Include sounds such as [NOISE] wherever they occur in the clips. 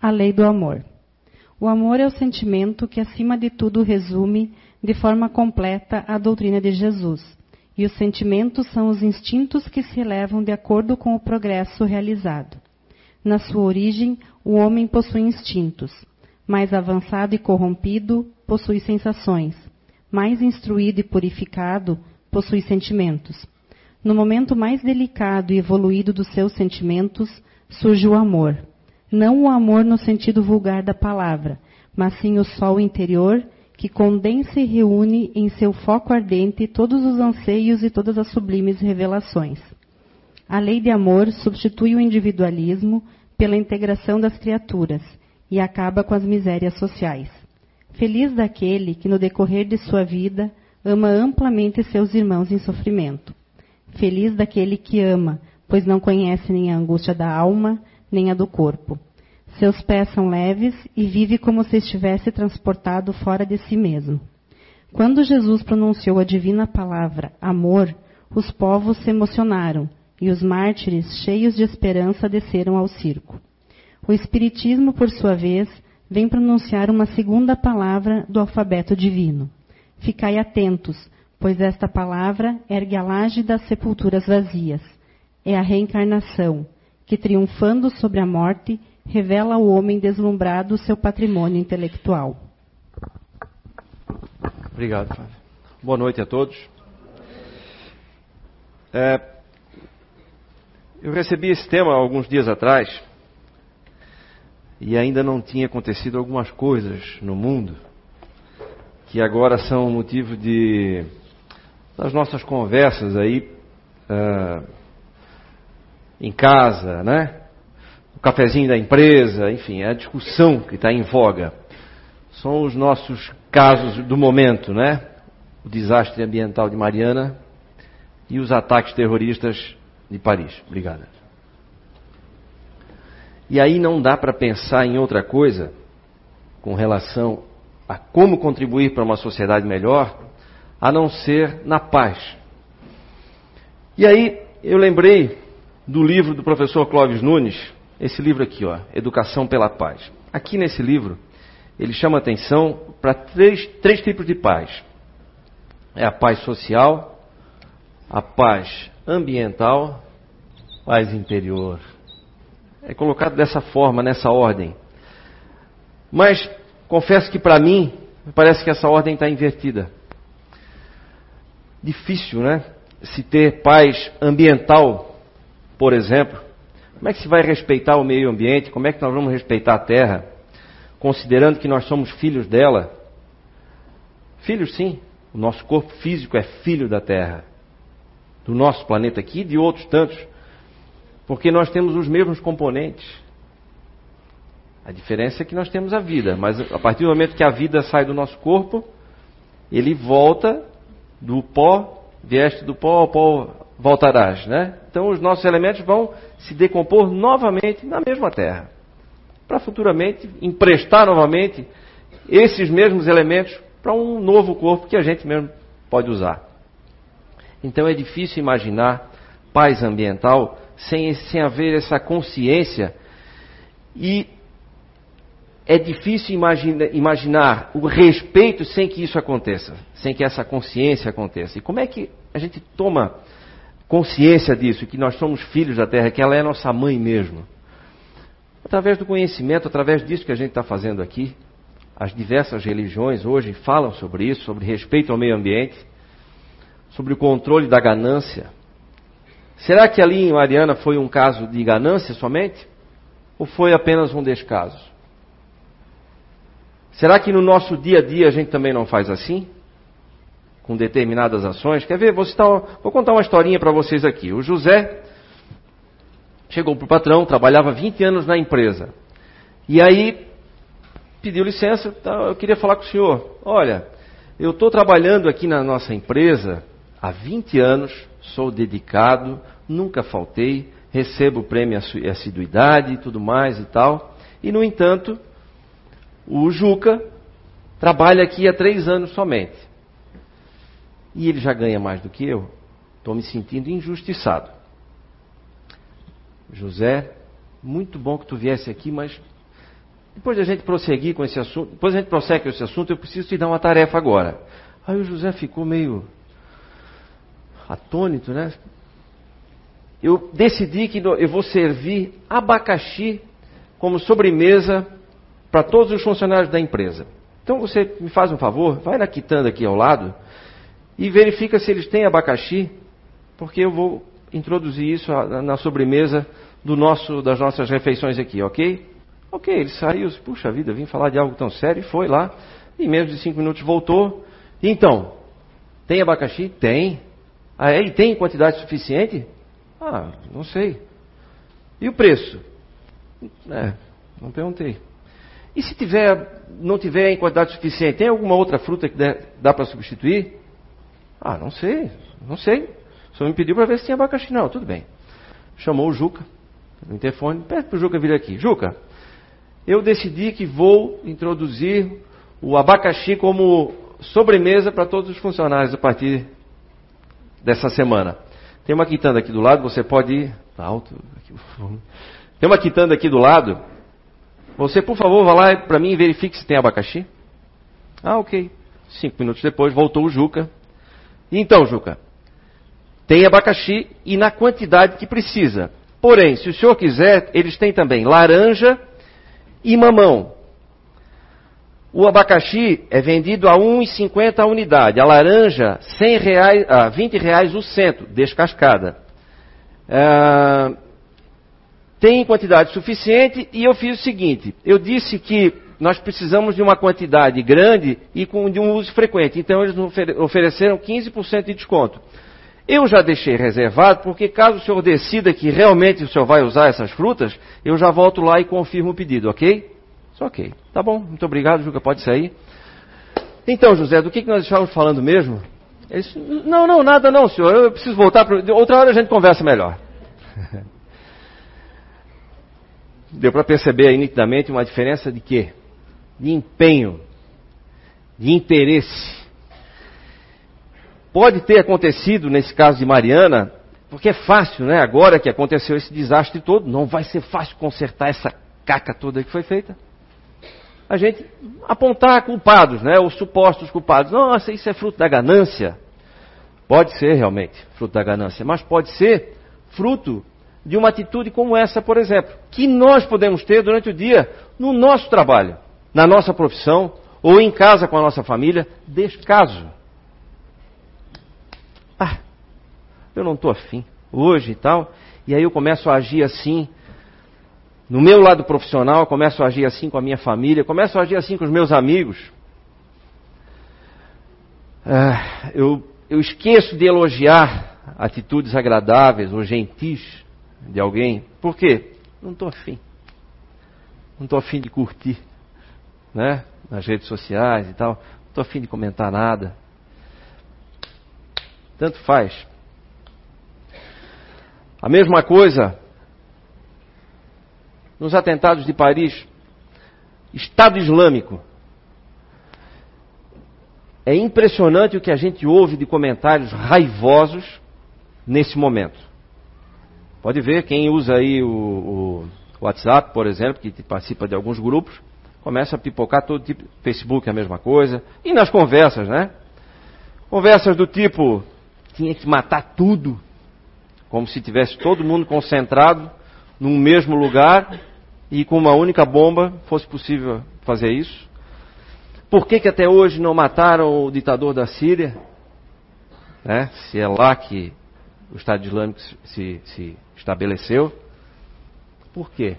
A lei do amor. O amor é o sentimento que, acima de tudo, resume de forma completa a doutrina de Jesus. E os sentimentos são os instintos que se elevam de acordo com o progresso realizado. Na sua origem, o homem possui instintos. Mais avançado e corrompido, possui sensações. Mais instruído e purificado, possui sentimentos. No momento mais delicado e evoluído dos seus sentimentos, surge o amor. Não o amor no sentido vulgar da palavra, mas sim o sol interior que condensa e reúne em seu foco ardente todos os anseios e todas as sublimes revelações. A lei de amor substitui o individualismo pela integração das criaturas e acaba com as misérias sociais. Feliz daquele que, no decorrer de sua vida, ama amplamente seus irmãos em sofrimento. Feliz daquele que ama, pois não conhece nem a angústia da alma, nem a do corpo. Seus pés são leves e vive como se estivesse transportado fora de si mesmo. Quando Jesus pronunciou a divina palavra amor, os povos se emocionaram e os mártires, cheios de esperança, desceram ao circo. O Espiritismo, por sua vez, vem pronunciar uma segunda palavra do alfabeto divino. Ficai atentos, pois esta palavra ergue a laje das sepulturas vazias. É a reencarnação, que triunfando sobre a morte, revela ao homem deslumbrado seu patrimônio intelectual. Obrigado, Flávio. Boa noite a todos. É, eu recebi esse tema alguns dias atrás e ainda não tinha acontecido algumas coisas no mundo que agora são motivo de das nossas conversas aí uh, em casa, né? o cafezinho da empresa, enfim, é a discussão que está em voga. São os nossos casos do momento, né? O desastre ambiental de Mariana e os ataques terroristas de Paris. Obrigado. E aí não dá para pensar em outra coisa com relação a como contribuir para uma sociedade melhor, a não ser na paz. E aí eu lembrei do livro do professor Clóvis Nunes, esse livro aqui, ó, Educação pela Paz. Aqui nesse livro, ele chama atenção para três, três tipos de paz: é a paz social, a paz ambiental, paz interior. É colocado dessa forma, nessa ordem. Mas confesso que para mim parece que essa ordem está invertida. Difícil, né? Se ter paz ambiental, por exemplo, como é que se vai respeitar o meio ambiente? Como é que nós vamos respeitar a terra? Considerando que nós somos filhos dela. Filhos, sim. O nosso corpo físico é filho da terra. Do nosso planeta aqui e de outros tantos. Porque nós temos os mesmos componentes. A diferença é que nós temos a vida, mas a partir do momento que a vida sai do nosso corpo, ele volta do pó, vieste do pó ao pó voltarás, né? Então os nossos elementos vão se decompor novamente na mesma terra, para futuramente emprestar novamente esses mesmos elementos para um novo corpo que a gente mesmo pode usar. Então é difícil imaginar paz ambiental sem, sem haver essa consciência e é difícil imagina, imaginar o respeito sem que isso aconteça, sem que essa consciência aconteça. E como é que a gente toma consciência disso, que nós somos filhos da terra, que ela é nossa mãe mesmo. Através do conhecimento, através disso que a gente está fazendo aqui, as diversas religiões hoje falam sobre isso, sobre respeito ao meio ambiente, sobre o controle da ganância. Será que ali em Mariana foi um caso de ganância somente? Ou foi apenas um descaso? Será que no nosso dia a dia a gente também não faz assim? Com determinadas ações. Quer ver? Vou, citar, vou contar uma historinha para vocês aqui. O José chegou para o patrão, trabalhava 20 anos na empresa. E aí pediu licença, tá, eu queria falar com o senhor. Olha, eu estou trabalhando aqui na nossa empresa há 20 anos, sou dedicado, nunca faltei, recebo prêmio assiduidade e tudo mais e tal. E, no entanto, o Juca trabalha aqui há três anos somente e ele já ganha mais do que eu, estou me sentindo injustiçado. José, muito bom que tu viesse aqui, mas depois de a gente prosseguir com esse assunto, depois a gente prossegue com esse assunto, eu preciso te dar uma tarefa agora. Aí o José ficou meio atônito, né? Eu decidi que eu vou servir abacaxi como sobremesa para todos os funcionários da empresa. Então você me faz um favor, vai na quitanda aqui ao lado e verifica se eles têm abacaxi, porque eu vou introduzir isso na sobremesa do nosso, das nossas refeições aqui, ok? Ok, ele saiu, puxa vida, vim falar de algo tão sério, e foi lá, em menos de cinco minutos voltou. Então, tem abacaxi? Tem. Ah, é? E tem quantidade suficiente? Ah, não sei. E o preço? É, não perguntei. E se tiver, não tiver em quantidade suficiente, tem alguma outra fruta que dá para substituir? Ah, não sei, não sei. Só me pediu para ver se tinha abacaxi. Não, tudo bem. Chamou o Juca, no interfone, pede para o Juca vir aqui. Juca, eu decidi que vou introduzir o abacaxi como sobremesa para todos os funcionários a partir dessa semana. Tem uma quitanda aqui do lado, você pode ir. Tá alto. Tem uma quitanda aqui do lado. Você, por favor, vá lá para mim e verifique se tem abacaxi. Ah, ok. Cinco minutos depois, voltou o Juca. Então, Juca, tem abacaxi e na quantidade que precisa. Porém, se o senhor quiser, eles têm também laranja e mamão. O abacaxi é vendido a 1,50 a unidade. A laranja, 100 reais, ah, 20 reais o cento, descascada. Ah, tem quantidade suficiente e eu fiz o seguinte: eu disse que nós precisamos de uma quantidade grande e com, de um uso frequente. Então eles ofereceram 15% de desconto. Eu já deixei reservado, porque caso o senhor decida que realmente o senhor vai usar essas frutas, eu já volto lá e confirmo o pedido, ok? Só ok. Tá bom, muito obrigado, Juca, pode sair. Então, José, do que, que nós estávamos falando mesmo? Disse, não, não, nada não, senhor. Eu preciso voltar. Para... Outra hora a gente conversa melhor. [LAUGHS] Deu para perceber aí nitidamente uma diferença de quê? De empenho, de interesse. Pode ter acontecido nesse caso de Mariana, porque é fácil, né? Agora que aconteceu esse desastre todo, não vai ser fácil consertar essa caca toda que foi feita. A gente apontar culpados, né? Os supostos culpados. Nossa, isso é fruto da ganância. Pode ser realmente fruto da ganância, mas pode ser fruto de uma atitude como essa, por exemplo, que nós podemos ter durante o dia no nosso trabalho, na nossa profissão ou em casa com a nossa família, descaso. Ah, eu não estou afim hoje e tal, e aí eu começo a agir assim. No meu lado profissional, começo a agir assim com a minha família, começo a agir assim com os meus amigos. Ah, eu, eu esqueço de elogiar atitudes agradáveis ou gentis de alguém. Por quê? Não estou afim. Não estou afim de curtir, né? Nas redes sociais e tal. Não estou afim de comentar nada. Tanto faz. A mesma coisa nos atentados de Paris. Estado Islâmico. É impressionante o que a gente ouve de comentários raivosos nesse momento. Pode ver, quem usa aí o, o WhatsApp, por exemplo, que participa de alguns grupos, começa a pipocar todo tipo. Facebook é a mesma coisa. E nas conversas, né? Conversas do tipo, tinha que matar tudo. Como se tivesse todo mundo concentrado num mesmo lugar e com uma única bomba fosse possível fazer isso. Por que, que até hoje não mataram o ditador da Síria? Né? Se é lá que o Estado Islâmico se, se estabeleceu. Por quê?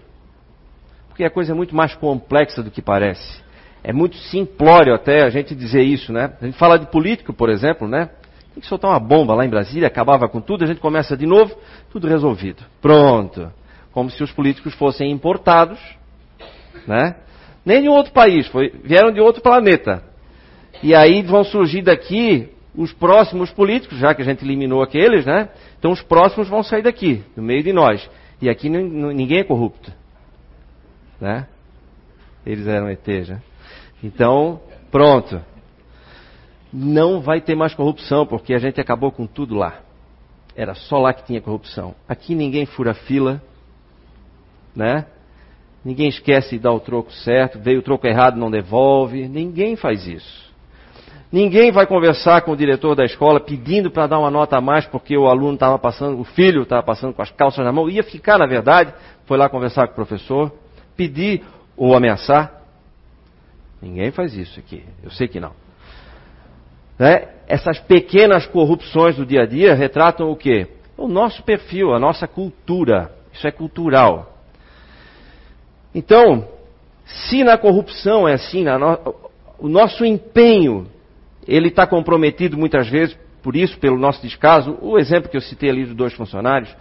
Porque a coisa é muito mais complexa do que parece. É muito simplório até a gente dizer isso, né? A gente fala de político, por exemplo, né? Tem que soltar uma bomba lá em Brasília, acabava com tudo, a gente começa de novo, tudo resolvido. Pronto. Como se os políticos fossem importados, né? Nem de outro país, foi, vieram de outro planeta. E aí vão surgir daqui os próximos políticos, já que a gente eliminou aqueles, né? Então os próximos vão sair daqui, no meio de nós. E aqui ninguém é corrupto. Né? Eles eram ETs, né? Então, pronto. Não vai ter mais corrupção, porque a gente acabou com tudo lá. Era só lá que tinha corrupção. Aqui ninguém fura fila, né? Ninguém esquece de dar o troco certo, veio o troco errado, não devolve. Ninguém faz isso. Ninguém vai conversar com o diretor da escola pedindo para dar uma nota a mais porque o aluno estava passando, o filho estava passando com as calças na mão, ia ficar, na verdade, foi lá conversar com o professor, pedir ou ameaçar. Ninguém faz isso aqui. Eu sei que não. Né? Essas pequenas corrupções do dia a dia retratam o quê? O nosso perfil, a nossa cultura. Isso é cultural. Então, se na corrupção é assim, no... o nosso empenho, ele está comprometido muitas vezes, por isso, pelo nosso descaso, o exemplo que eu citei ali dos dois funcionários,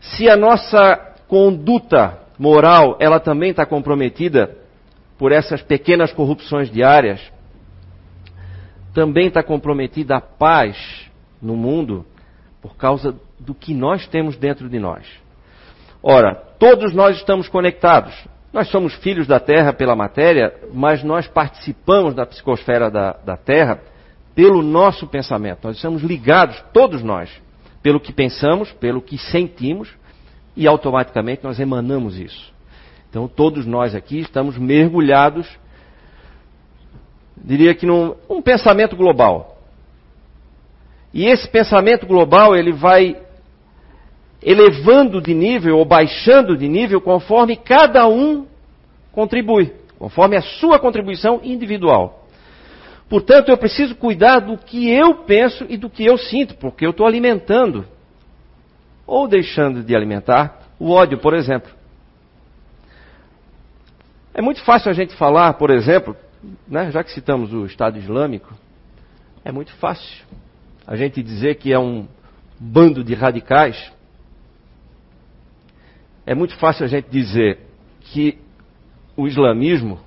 se a nossa conduta moral, ela também está comprometida por essas pequenas corrupções diárias, também está comprometida a paz no mundo por causa do que nós temos dentro de nós. Ora, todos nós estamos conectados. Nós somos filhos da Terra pela matéria, mas nós participamos da psicosfera da, da Terra pelo nosso pensamento. Nós estamos ligados, todos nós, pelo que pensamos, pelo que sentimos, e automaticamente nós emanamos isso. Então, todos nós aqui estamos mergulhados, diria que num um pensamento global. E esse pensamento global, ele vai elevando de nível ou baixando de nível conforme cada um contribui, conforme a sua contribuição individual. Portanto, eu preciso cuidar do que eu penso e do que eu sinto, porque eu estou alimentando ou deixando de alimentar o ódio, por exemplo. É muito fácil a gente falar, por exemplo, né, já que citamos o Estado Islâmico, é muito fácil a gente dizer que é um bando de radicais. É muito fácil a gente dizer que o islamismo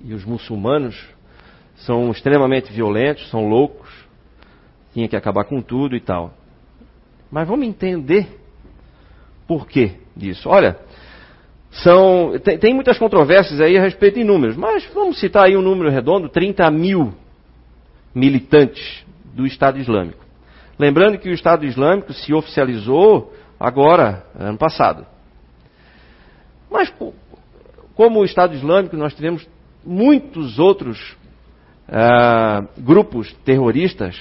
e os muçulmanos são extremamente violentos, são loucos, tinha que acabar com tudo e tal. Mas vamos entender por que disso. Olha, são, tem, tem, muitas controvérsias aí a respeito de números, mas vamos citar aí um número redondo: 30 mil militantes do Estado Islâmico. Lembrando que o Estado Islâmico se oficializou agora, ano passado. Mas, como o Estado Islâmico, nós tivemos muitos outros uh, grupos terroristas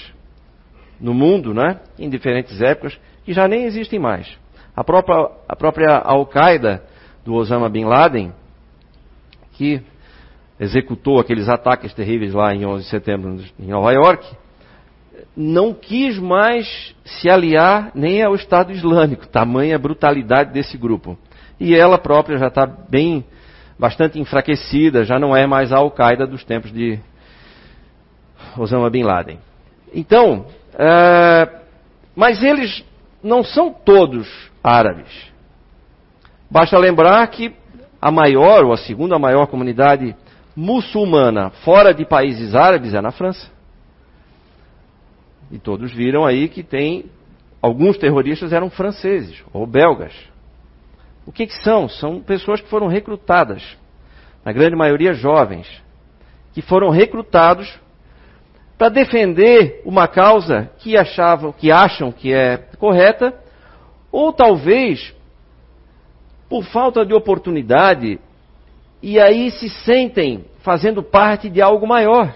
no mundo, né, em diferentes épocas, que já nem existem mais. A própria, a própria Al-Qaeda do Osama Bin Laden, que executou aqueles ataques terríveis lá em 11 de setembro em Nova York, não quis mais se aliar nem ao Estado Islâmico, tamanha brutalidade desse grupo. E ela própria já está bem, bastante enfraquecida, já não é mais a Al-Qaeda dos tempos de Osama Bin Laden. Então, é, mas eles não são todos árabes. Basta lembrar que a maior, ou a segunda maior comunidade muçulmana fora de países árabes é na França. E todos viram aí que tem alguns terroristas eram franceses ou belgas. O que, que são? São pessoas que foram recrutadas, na grande maioria jovens, que foram recrutados para defender uma causa que achavam, que acham que é correta, ou talvez por falta de oportunidade e aí se sentem fazendo parte de algo maior.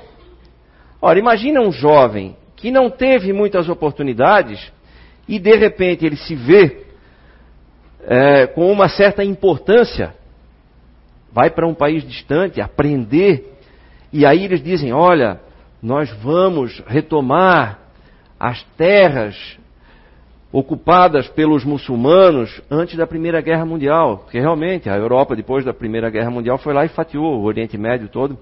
Ora, imagina um jovem que não teve muitas oportunidades e de repente ele se vê é, com uma certa importância, vai para um país distante aprender e aí eles dizem: olha, nós vamos retomar as terras ocupadas pelos muçulmanos antes da Primeira Guerra Mundial. Porque realmente a Europa, depois da Primeira Guerra Mundial, foi lá e fatiou o Oriente Médio todo,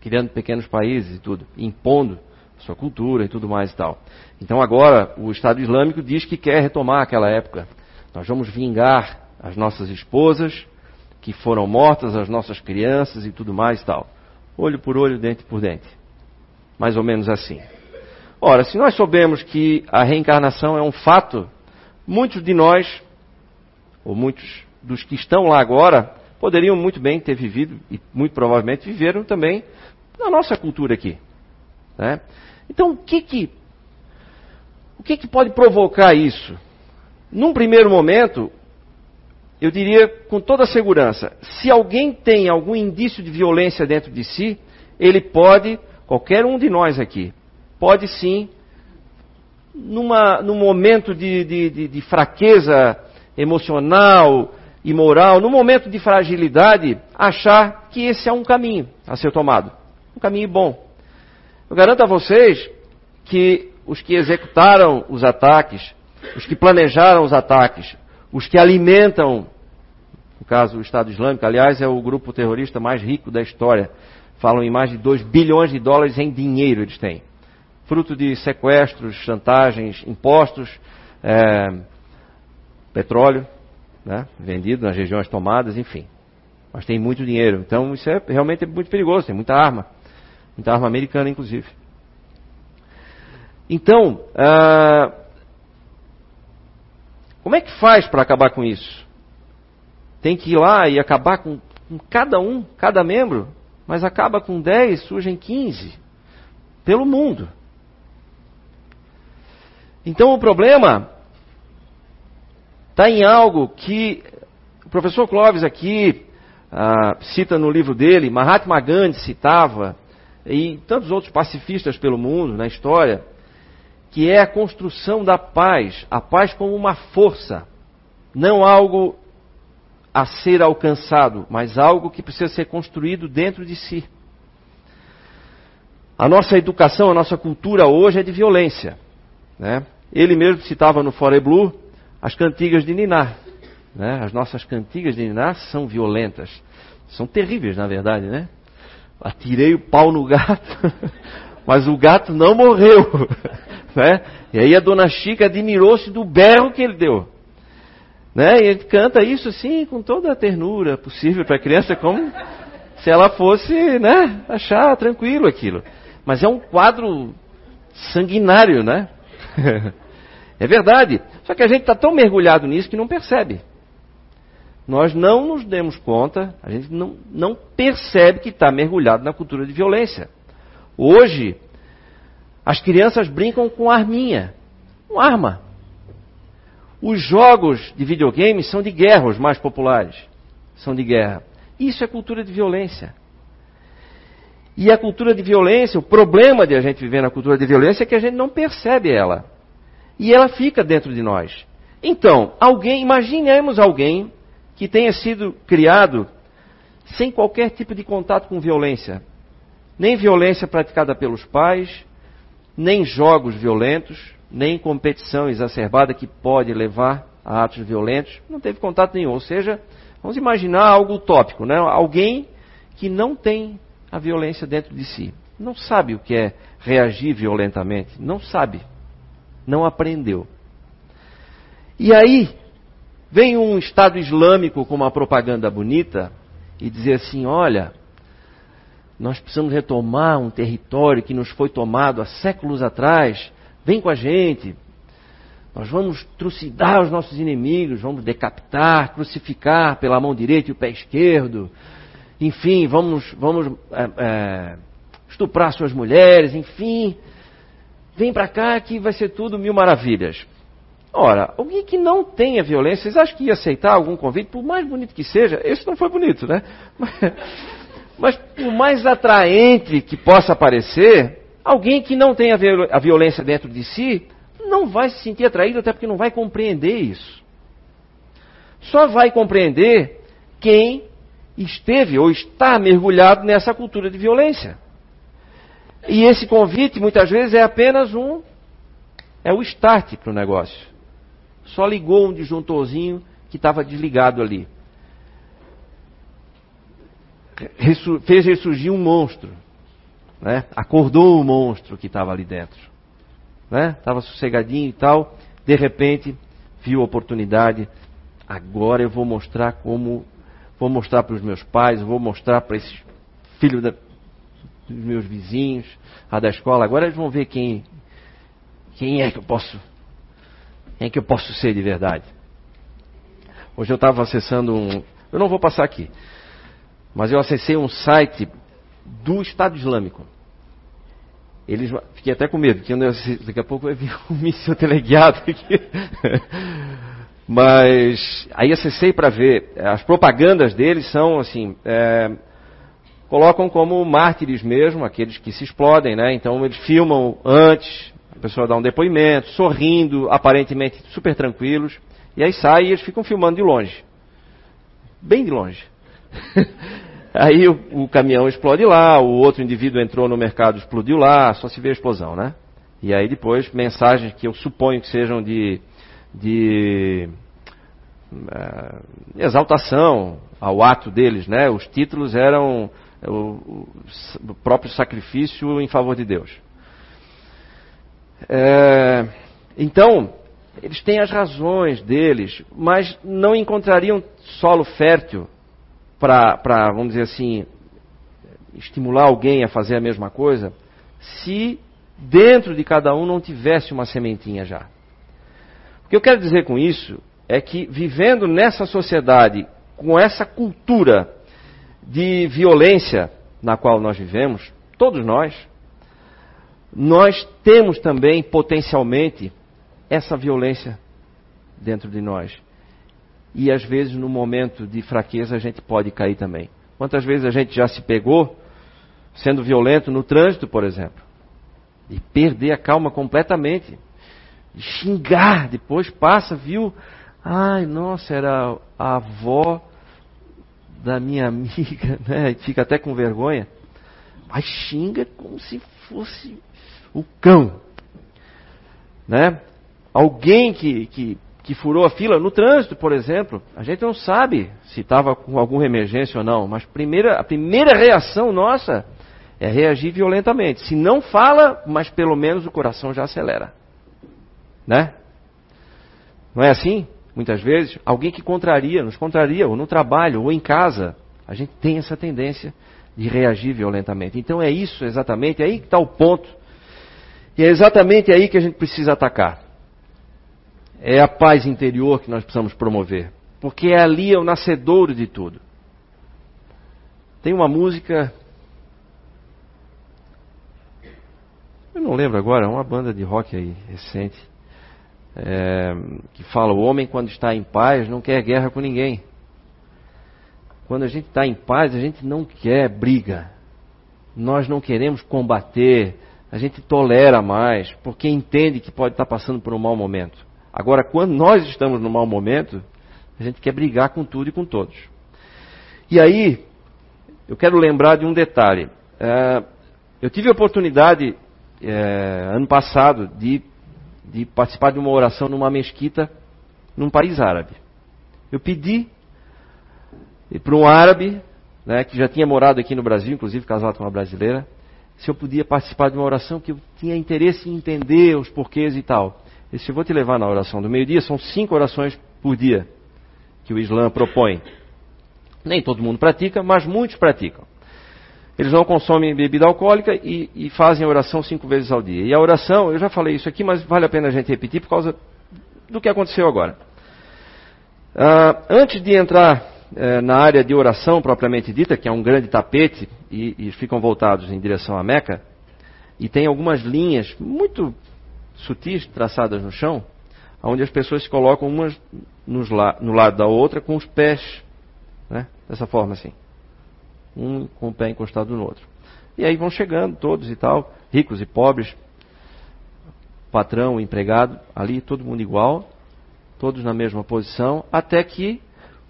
criando pequenos países e tudo, impondo sua cultura e tudo mais e tal. Então agora o Estado Islâmico diz que quer retomar aquela época. Nós vamos vingar as nossas esposas que foram mortas, as nossas crianças e tudo mais e tal. Olho por olho, dente por dente mais ou menos assim. Ora, se nós soubemos que a reencarnação é um fato, muitos de nós, ou muitos dos que estão lá agora, poderiam muito bem ter vivido, e muito provavelmente viveram também na nossa cultura aqui. Né? Então, o que que, o que que pode provocar isso? Num primeiro momento, eu diria com toda segurança, se alguém tem algum indício de violência dentro de si, ele pode, qualquer um de nós aqui, pode sim, numa, num momento de, de, de, de fraqueza emocional e moral, num momento de fragilidade, achar que esse é um caminho a ser tomado. Um caminho bom. Eu garanto a vocês que os que executaram os ataques, os que planejaram os ataques, os que alimentam, no caso o Estado Islâmico, aliás, é o grupo terrorista mais rico da história. Falam em mais de 2 bilhões de dólares em dinheiro eles têm. Fruto de sequestros, chantagens, impostos, é, petróleo, né, vendido nas regiões tomadas, enfim. Mas tem muito dinheiro. Então isso é realmente muito perigoso, tem muita arma. Muita arma americana, inclusive. Então, ah, como é que faz para acabar com isso? Tem que ir lá e acabar com, com cada um, cada membro, mas acaba com 10, surgem 15. Pelo mundo. Então o problema está em algo que o professor Clóvis aqui ah, cita no livro dele, Mahatma Gandhi citava, e tantos outros pacifistas pelo mundo, na história, que é a construção da paz, a paz como uma força, não algo a ser alcançado, mas algo que precisa ser construído dentro de si. A nossa educação, a nossa cultura hoje é de violência. Né? Ele mesmo citava no Fore Blue as cantigas de Ninar. Né? As nossas cantigas de Ninar são violentas. São terríveis, na verdade, né? Atirei o pau no gato, [LAUGHS] mas o gato não morreu. [LAUGHS] Né? E aí a dona Chica admirou-se do berro que ele deu. Né? E ele canta isso assim com toda a ternura possível para a criança, como se ela fosse né, achar tranquilo aquilo. Mas é um quadro sanguinário, né? [LAUGHS] é verdade. Só que a gente está tão mergulhado nisso que não percebe. Nós não nos demos conta, a gente não, não percebe que está mergulhado na cultura de violência. Hoje, as crianças brincam com arminha, com arma. Os jogos de videogame são de guerra, os mais populares. São de guerra. Isso é cultura de violência. E a cultura de violência, o problema de a gente viver na cultura de violência é que a gente não percebe ela. E ela fica dentro de nós. Então, alguém, imaginemos alguém que tenha sido criado sem qualquer tipo de contato com violência. Nem violência praticada pelos pais, nem jogos violentos, nem competição exacerbada que pode levar a atos violentos, não teve contato nenhum. Ou seja, vamos imaginar algo utópico, né? alguém que não tem a violência dentro de si, não sabe o que é reagir violentamente, não sabe, não aprendeu. E aí, vem um Estado Islâmico com uma propaganda bonita e dizer assim: olha, nós precisamos retomar um território que nos foi tomado há séculos atrás. Vem com a gente. Nós vamos trucidar os nossos inimigos, vamos decapitar, crucificar pela mão direita e o pé esquerdo. Enfim, vamos, vamos é, é, estuprar suas mulheres, enfim. Vem para cá que vai ser tudo mil maravilhas. Ora, alguém que não tenha violência, vocês acham que ia aceitar algum convite, por mais bonito que seja? Esse não foi bonito, né? [LAUGHS] Mas, mas por mais atraente que possa parecer, alguém que não tem a violência dentro de si não vai se sentir atraído, até porque não vai compreender isso. Só vai compreender quem esteve ou está mergulhado nessa cultura de violência. E esse convite, muitas vezes, é apenas um. É o start para o negócio. Só ligou um disjuntorzinho que estava desligado ali fez ressurgir um monstro. Né? Acordou o monstro que estava ali dentro. Estava né? sossegadinho e tal. De repente, viu a oportunidade. Agora eu vou mostrar como. Vou mostrar para os meus pais, vou mostrar para esses filhos da, dos meus vizinhos, a da escola. Agora eles vão ver quem, quem é que eu posso. Quem é que eu posso ser de verdade. Hoje eu estava acessando um. Eu não vou passar aqui. Mas eu acessei um site do Estado Islâmico. Eles, fiquei até com medo, porque daqui a pouco vai vir [LAUGHS] um míssil teleguiado aqui. [LAUGHS] Mas aí acessei para ver. As propagandas deles são assim. É, colocam como mártires mesmo, aqueles que se explodem, né? Então eles filmam antes, a pessoa dá um depoimento, sorrindo, aparentemente super tranquilos, e aí sai e eles ficam filmando de longe. Bem de longe. [LAUGHS] aí o, o, caminhão explode lá, o outro indivíduo entrou no mercado, explodiu lá, só se vê a explosão, né? E aí depois mensagens que eu suponho que sejam de de uh, exaltação ao ato deles, né? Os títulos eram o, o próprio sacrifício em favor de Deus. É, então, eles têm as razões deles, mas não encontrariam solo fértil para, vamos dizer assim, estimular alguém a fazer a mesma coisa, se dentro de cada um não tivesse uma sementinha já. O que eu quero dizer com isso é que vivendo nessa sociedade, com essa cultura de violência na qual nós vivemos, todos nós, nós temos também potencialmente essa violência dentro de nós. E às vezes no momento de fraqueza a gente pode cair também. Quantas vezes a gente já se pegou sendo violento no trânsito, por exemplo, e perder a calma completamente xingar, depois passa, viu? Ai, nossa, era a avó da minha [LAUGHS] amiga, né? Fica até com vergonha. Mas xinga como se fosse o cão. Né? Alguém que, que, que furou a fila no trânsito, por exemplo, a gente não sabe se estava com alguma emergência ou não, mas primeira, a primeira reação nossa é reagir violentamente. Se não fala, mas pelo menos o coração já acelera. Né? Não é assim? Muitas vezes, alguém que contraria, nos contraria, ou no trabalho, ou em casa, a gente tem essa tendência de reagir violentamente. Então é isso exatamente, é aí que está o ponto. E é exatamente aí que a gente precisa atacar. É a paz interior que nós precisamos promover. Porque é ali é o nascedouro de tudo. Tem uma música. Eu não lembro agora, é uma banda de rock aí, recente é, que fala: o homem, quando está em paz, não quer guerra com ninguém. Quando a gente está em paz, a gente não quer briga. Nós não queremos combater. A gente tolera mais, porque entende que pode estar passando por um mau momento. Agora, quando nós estamos no mau momento, a gente quer brigar com tudo e com todos. E aí, eu quero lembrar de um detalhe. É, eu tive a oportunidade, é, ano passado, de de participar de uma oração numa mesquita num país árabe. Eu pedi para um árabe, né, que já tinha morado aqui no Brasil, inclusive casado com uma brasileira, se eu podia participar de uma oração que eu tinha interesse em entender os porquês e tal. Se eu vou te levar na oração do meio-dia, são cinco orações por dia que o Islã propõe. Nem todo mundo pratica, mas muitos praticam. Eles não consomem bebida alcoólica e, e, fazem a oração cinco vezes ao dia. E a oração, eu já falei isso aqui, mas vale a pena a gente repetir por causa do que aconteceu agora. Uh, antes de entrar uh, na área de oração propriamente dita, que é um grande tapete e, e ficam voltados em direção à Meca, e tem algumas linhas muito sutis traçadas no chão, onde as pessoas se colocam umas la no lado da outra com os pés, né? dessa forma assim um com o pé encostado no outro. E aí vão chegando todos e tal, ricos e pobres, patrão, empregado, ali todo mundo igual, todos na mesma posição, até que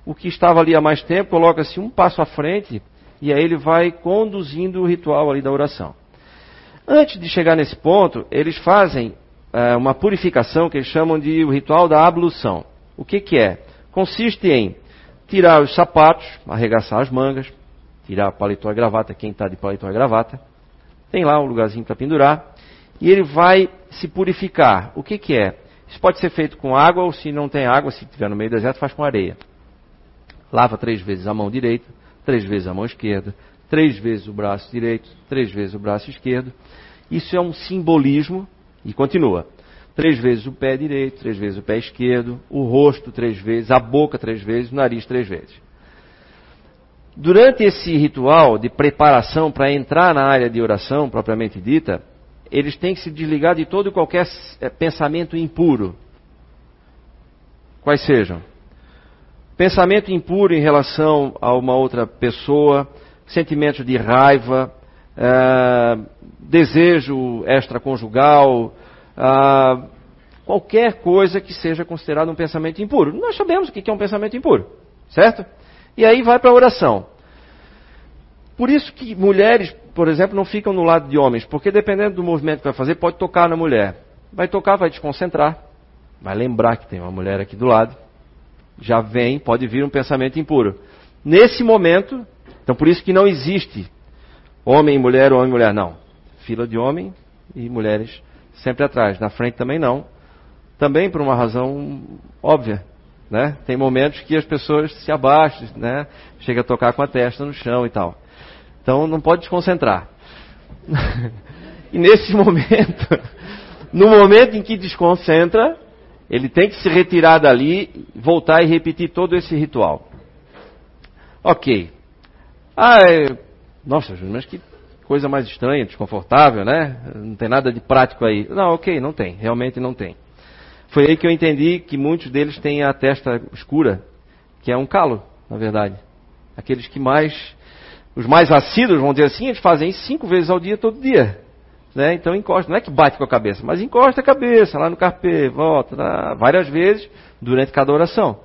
o que estava ali há mais tempo coloca-se um passo à frente e aí ele vai conduzindo o ritual ali da oração. Antes de chegar nesse ponto, eles fazem é, uma purificação que eles chamam de o ritual da ablução. O que, que é? Consiste em tirar os sapatos, arregaçar as mangas, tirar paletó e gravata, quem está de paletó e gravata. Tem lá um lugarzinho para pendurar. E ele vai se purificar. O que, que é? Isso pode ser feito com água ou se não tem água, se estiver no meio do deserto, faz com areia. Lava três vezes a mão direita, três vezes a mão esquerda, três vezes o braço direito, três vezes o braço esquerdo. Isso é um simbolismo e continua. Três vezes o pé direito, três vezes o pé esquerdo, o rosto três vezes, a boca três vezes, o nariz três vezes. Durante esse ritual de preparação para entrar na área de oração propriamente dita, eles têm que se desligar de todo e qualquer eh, pensamento impuro. quais sejam. Pensamento impuro em relação a uma outra pessoa, sentimentos de raiva, uh, desejo extraconjugal, uh, qualquer coisa que seja considerado um pensamento impuro. Nós sabemos o que é um pensamento impuro, certo? E aí vai para a oração. Por isso que mulheres, por exemplo, não ficam no lado de homens, porque dependendo do movimento que vai fazer, pode tocar na mulher. Vai tocar, vai desconcentrar, vai lembrar que tem uma mulher aqui do lado. Já vem, pode vir um pensamento impuro. Nesse momento, então por isso que não existe homem e mulher, homem e mulher, não. Fila de homem e mulheres sempre atrás. Na frente também não. Também por uma razão óbvia. Né? Tem momentos que as pessoas se abaixam, né? chega a tocar com a testa no chão e tal. Então não pode desconcentrar. [LAUGHS] e nesse momento, no momento em que desconcentra, ele tem que se retirar dali, voltar e repetir todo esse ritual. Ok. Ah, nossa, mas que coisa mais estranha, desconfortável, né? Não tem nada de prático aí. Não, ok, não tem, realmente não tem. Foi aí que eu entendi que muitos deles têm a testa escura, que é um calo, na verdade. Aqueles que mais, os mais assíduos, vamos dizer assim, eles fazem cinco vezes ao dia, todo dia. Né? Então encosta, não é que bate com a cabeça, mas encosta a cabeça lá no carpê, volta, lá, várias vezes durante cada oração.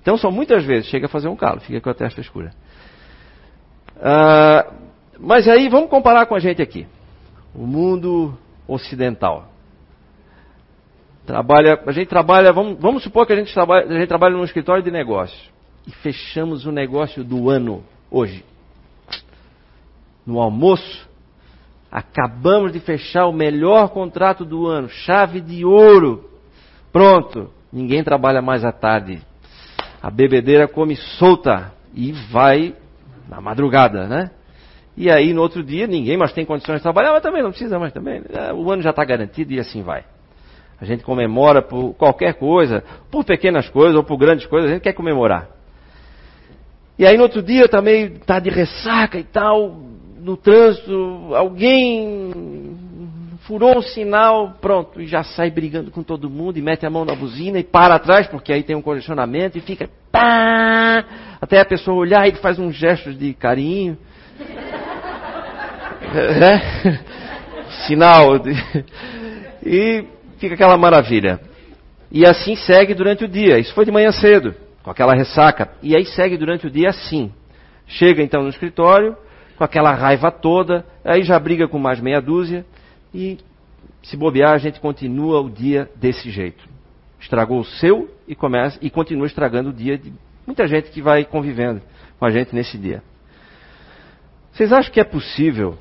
Então são muitas vezes, chega a fazer um calo, fica com a testa escura. Ah, mas aí vamos comparar com a gente aqui. O mundo ocidental. Trabalha, a gente trabalha, vamos, vamos supor que a gente, trabalha, a gente trabalha num escritório de negócios. E fechamos o negócio do ano hoje. No almoço, acabamos de fechar o melhor contrato do ano, chave de ouro. Pronto, ninguém trabalha mais à tarde. A bebedeira come solta e vai na madrugada, né? E aí no outro dia ninguém mais tem condições de trabalhar, mas também não precisa mais também. É, o ano já está garantido e assim vai. A gente comemora por qualquer coisa, por pequenas coisas ou por grandes coisas, a gente quer comemorar. E aí no outro dia também está de ressaca e tal, no trânsito, alguém furou um sinal, pronto, e já sai brigando com todo mundo e mete a mão na buzina e para atrás, porque aí tem um condicionamento e fica pá, até a pessoa olhar e faz uns gestos de carinho. [LAUGHS] É, sinal. De, e fica aquela maravilha. E assim segue durante o dia. Isso foi de manhã cedo, com aquela ressaca. E aí segue durante o dia assim. Chega então no escritório, com aquela raiva toda, aí já briga com mais meia dúzia, e se bobear, a gente continua o dia desse jeito. Estragou o seu e começa e continua estragando o dia de muita gente que vai convivendo com a gente nesse dia. Vocês acham que é possível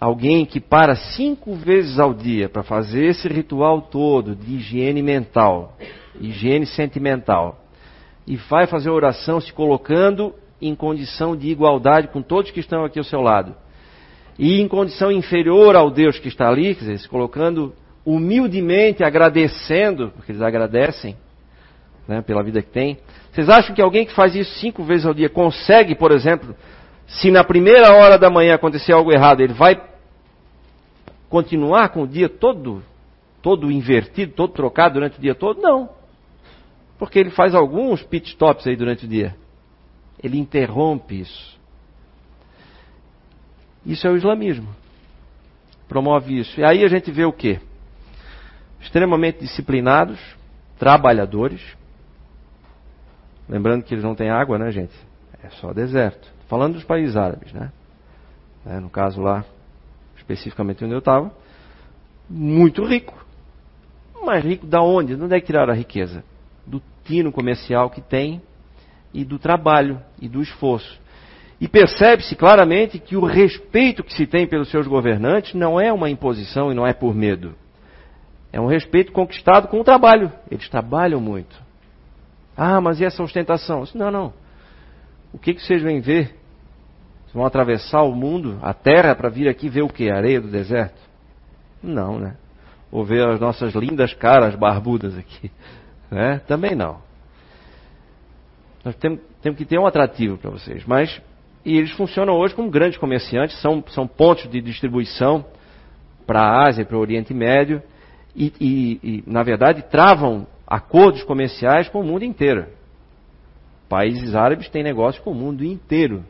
alguém que para cinco vezes ao dia para fazer esse ritual todo de higiene mental, higiene sentimental, e vai fazer oração se colocando em condição de igualdade com todos que estão aqui ao seu lado, e em condição inferior ao Deus que está ali, quer dizer, se colocando humildemente, agradecendo, porque eles agradecem né, pela vida que tem. Vocês acham que alguém que faz isso cinco vezes ao dia consegue, por exemplo, se na primeira hora da manhã acontecer algo errado, ele vai continuar com o dia todo, todo invertido, todo trocado durante o dia todo? Não. Porque ele faz alguns pit stops aí durante o dia. Ele interrompe isso. Isso é o islamismo. Promove isso. E aí a gente vê o quê? Extremamente disciplinados, trabalhadores. Lembrando que eles não têm água, né, gente? É só deserto. Falando dos países árabes, né? É, no caso lá, especificamente onde eu estava, muito rico. Mas rico da onde? De onde é que tiraram a riqueza? Do tino comercial que tem e do trabalho e do esforço. E percebe-se claramente que o respeito que se tem pelos seus governantes não é uma imposição e não é por medo. É um respeito conquistado com o trabalho. Eles trabalham muito. Ah, mas e essa ostentação? Não, não. O que, que vocês vêm ver? Vocês vão atravessar o mundo, a terra, para vir aqui ver o que? A areia do deserto? Não, né? Ou ver as nossas lindas caras barbudas aqui. [LAUGHS] Né? Também não. Nós temos, temos que ter um atrativo para vocês. Mas, e eles funcionam hoje como grandes comerciantes, são, são pontos de distribuição para a Ásia para o Oriente Médio. E, e, e, na verdade, travam acordos comerciais com o mundo inteiro. Países árabes têm negócios com o mundo inteiro.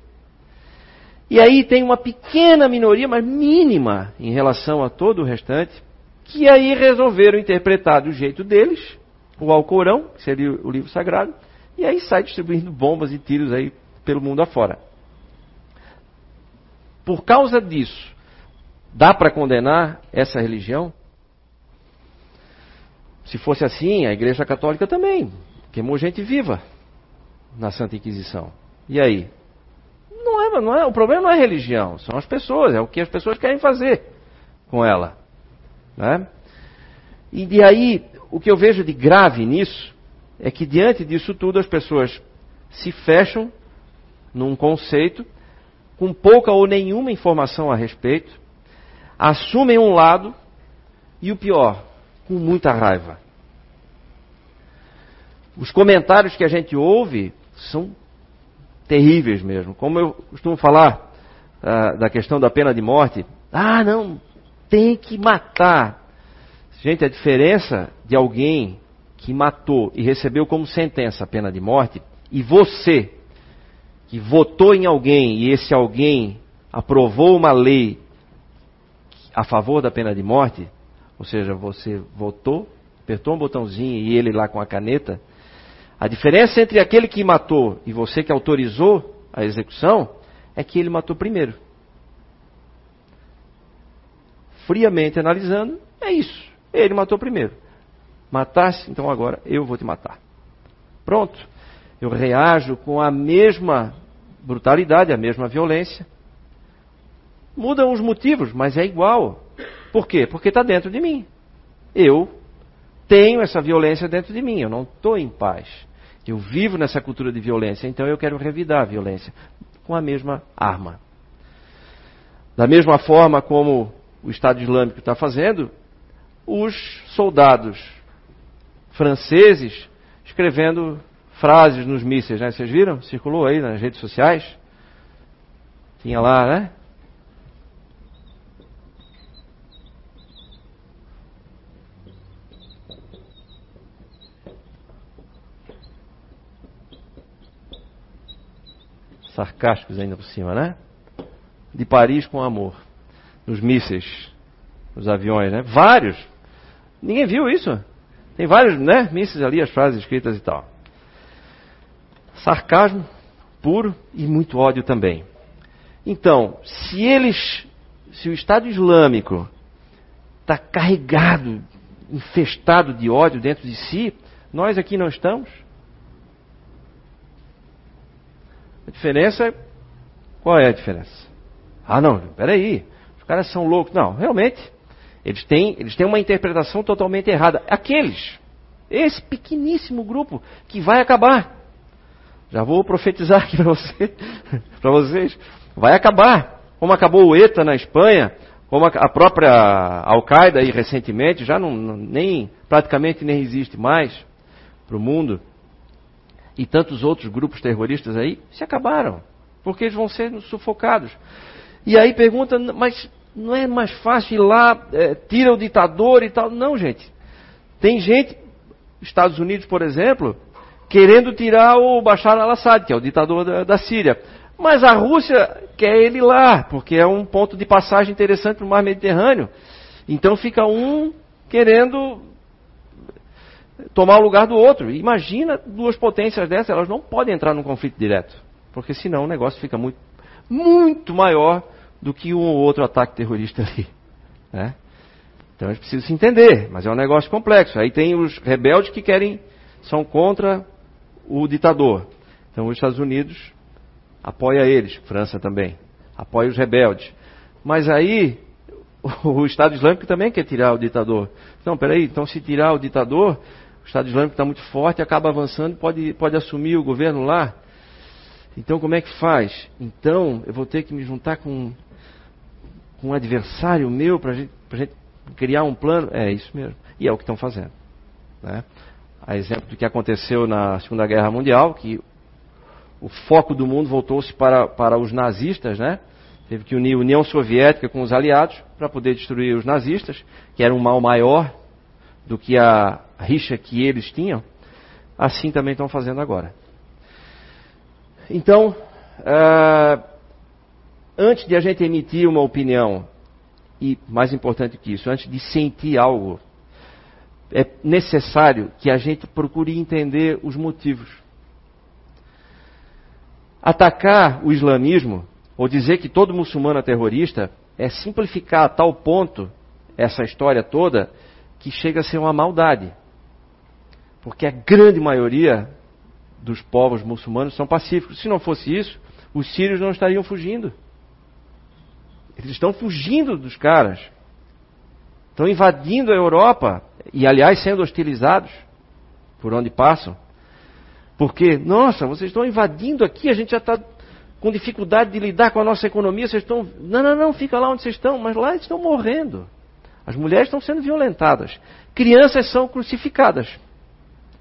E aí tem uma pequena minoria, mas mínima em relação a todo o restante, que aí resolveram interpretar do jeito deles o Alcorão, que seria o livro sagrado, e aí sai distribuindo bombas e tiros aí pelo mundo afora. Por causa disso, dá para condenar essa religião? Se fosse assim, a Igreja Católica também queimou gente viva na Santa Inquisição. E aí? Não é, não é, o problema não é religião, são as pessoas, é o que as pessoas querem fazer com ela. Né? E de aí, o que eu vejo de grave nisso é que diante disso tudo as pessoas se fecham num conceito com pouca ou nenhuma informação a respeito, assumem um lado e o pior, com muita raiva. Os comentários que a gente ouve são terríveis mesmo. Como eu costumo falar uh, da questão da pena de morte, ah, não, tem que matar. Gente, a diferença de alguém que matou e recebeu como sentença a pena de morte e você que votou em alguém e esse alguém aprovou uma lei a favor da pena de morte, ou seja, você votou, apertou um botãozinho e ele lá com a caneta, a diferença entre aquele que matou e você que autorizou a execução é que ele matou primeiro. Friamente analisando, é isso. Ele matou primeiro. Matasse, então agora eu vou te matar. Pronto. Eu reajo com a mesma brutalidade, a mesma violência. Mudam os motivos, mas é igual. Por quê? Porque está dentro de mim. Eu tenho essa violência dentro de mim, eu não estou em paz. Eu vivo nessa cultura de violência, então eu quero revidar a violência com a mesma arma. Da mesma forma como o Estado Islâmico está fazendo, os soldados franceses escrevendo frases nos mísseis, né? Vocês viram? Circulou aí nas redes sociais. Tinha lá, né? sarcásticos ainda por cima, né? De Paris com amor. Nos mísseis, nos aviões, né? Vários. Ninguém viu isso. Tem vários, né? Mísseis ali, as frases escritas e tal. Sarcasmo puro e muito ódio também. Então, se eles, se o Estado Islâmico está carregado, infestado de ódio dentro de si, nós aqui não estamos? A diferença é. Qual é a diferença? Ah, não, peraí. Os caras são loucos. Não, realmente. Eles têm, eles têm uma interpretação totalmente errada. Aqueles. Esse pequeníssimo grupo que vai acabar. Já vou profetizar aqui [LAUGHS] para você, para vocês. Vai acabar. Como acabou o ETA na Espanha, como a própria Al-Qaeda aí recentemente, já não, nem, praticamente nem existe mais para o mundo e tantos outros grupos terroristas aí se acabaram, porque eles vão ser sufocados. E aí pergunta, mas não é mais fácil ir lá, é, tira o ditador e tal? Não, gente. Tem gente, Estados Unidos, por exemplo, querendo tirar o Bashar al-Assad, que é o ditador da, da Síria. Mas a Rússia quer ele lá, porque é um ponto de passagem interessante para o mar Mediterrâneo. Então fica um querendo tomar o lugar do outro. Imagina duas potências dessas, elas não podem entrar num conflito direto, porque senão o negócio fica muito, muito maior do que um ou outro ataque terrorista ali. Né? Então eles precisam se entender, mas é um negócio complexo. Aí tem os rebeldes que querem, são contra o ditador. Então os Estados Unidos apoia eles, França também, apoia os rebeldes. Mas aí [LAUGHS] o Estado Islâmico também quer tirar o ditador. Não, peraí, então se tirar o ditador, o Estado Islâmico está muito forte, acaba avançando, pode, pode assumir o governo lá. Então como é que faz? Então eu vou ter que me juntar com, com um adversário meu para gente, a gente criar um plano? É isso mesmo. E é o que estão fazendo. Né? A exemplo do que aconteceu na Segunda Guerra Mundial, que o foco do mundo voltou-se para, para os nazistas, né? Teve que unir a União Soviética com os aliados para poder destruir os nazistas, que era um mal maior do que a rixa que eles tinham, assim também estão fazendo agora. Então, uh, antes de a gente emitir uma opinião, e mais importante que isso, antes de sentir algo, é necessário que a gente procure entender os motivos. Atacar o islamismo, ou dizer que todo muçulmano é terrorista, é simplificar a tal ponto essa história toda que chega a ser uma maldade. Porque a grande maioria dos povos muçulmanos são pacíficos. Se não fosse isso, os sírios não estariam fugindo. Eles estão fugindo dos caras. Estão invadindo a Europa e, aliás, sendo hostilizados por onde passam. Porque, nossa, vocês estão invadindo aqui, a gente já está com dificuldade de lidar com a nossa economia, vocês estão. Não, não, não, fica lá onde vocês estão, mas lá eles estão morrendo. As mulheres estão sendo violentadas. Crianças são crucificadas.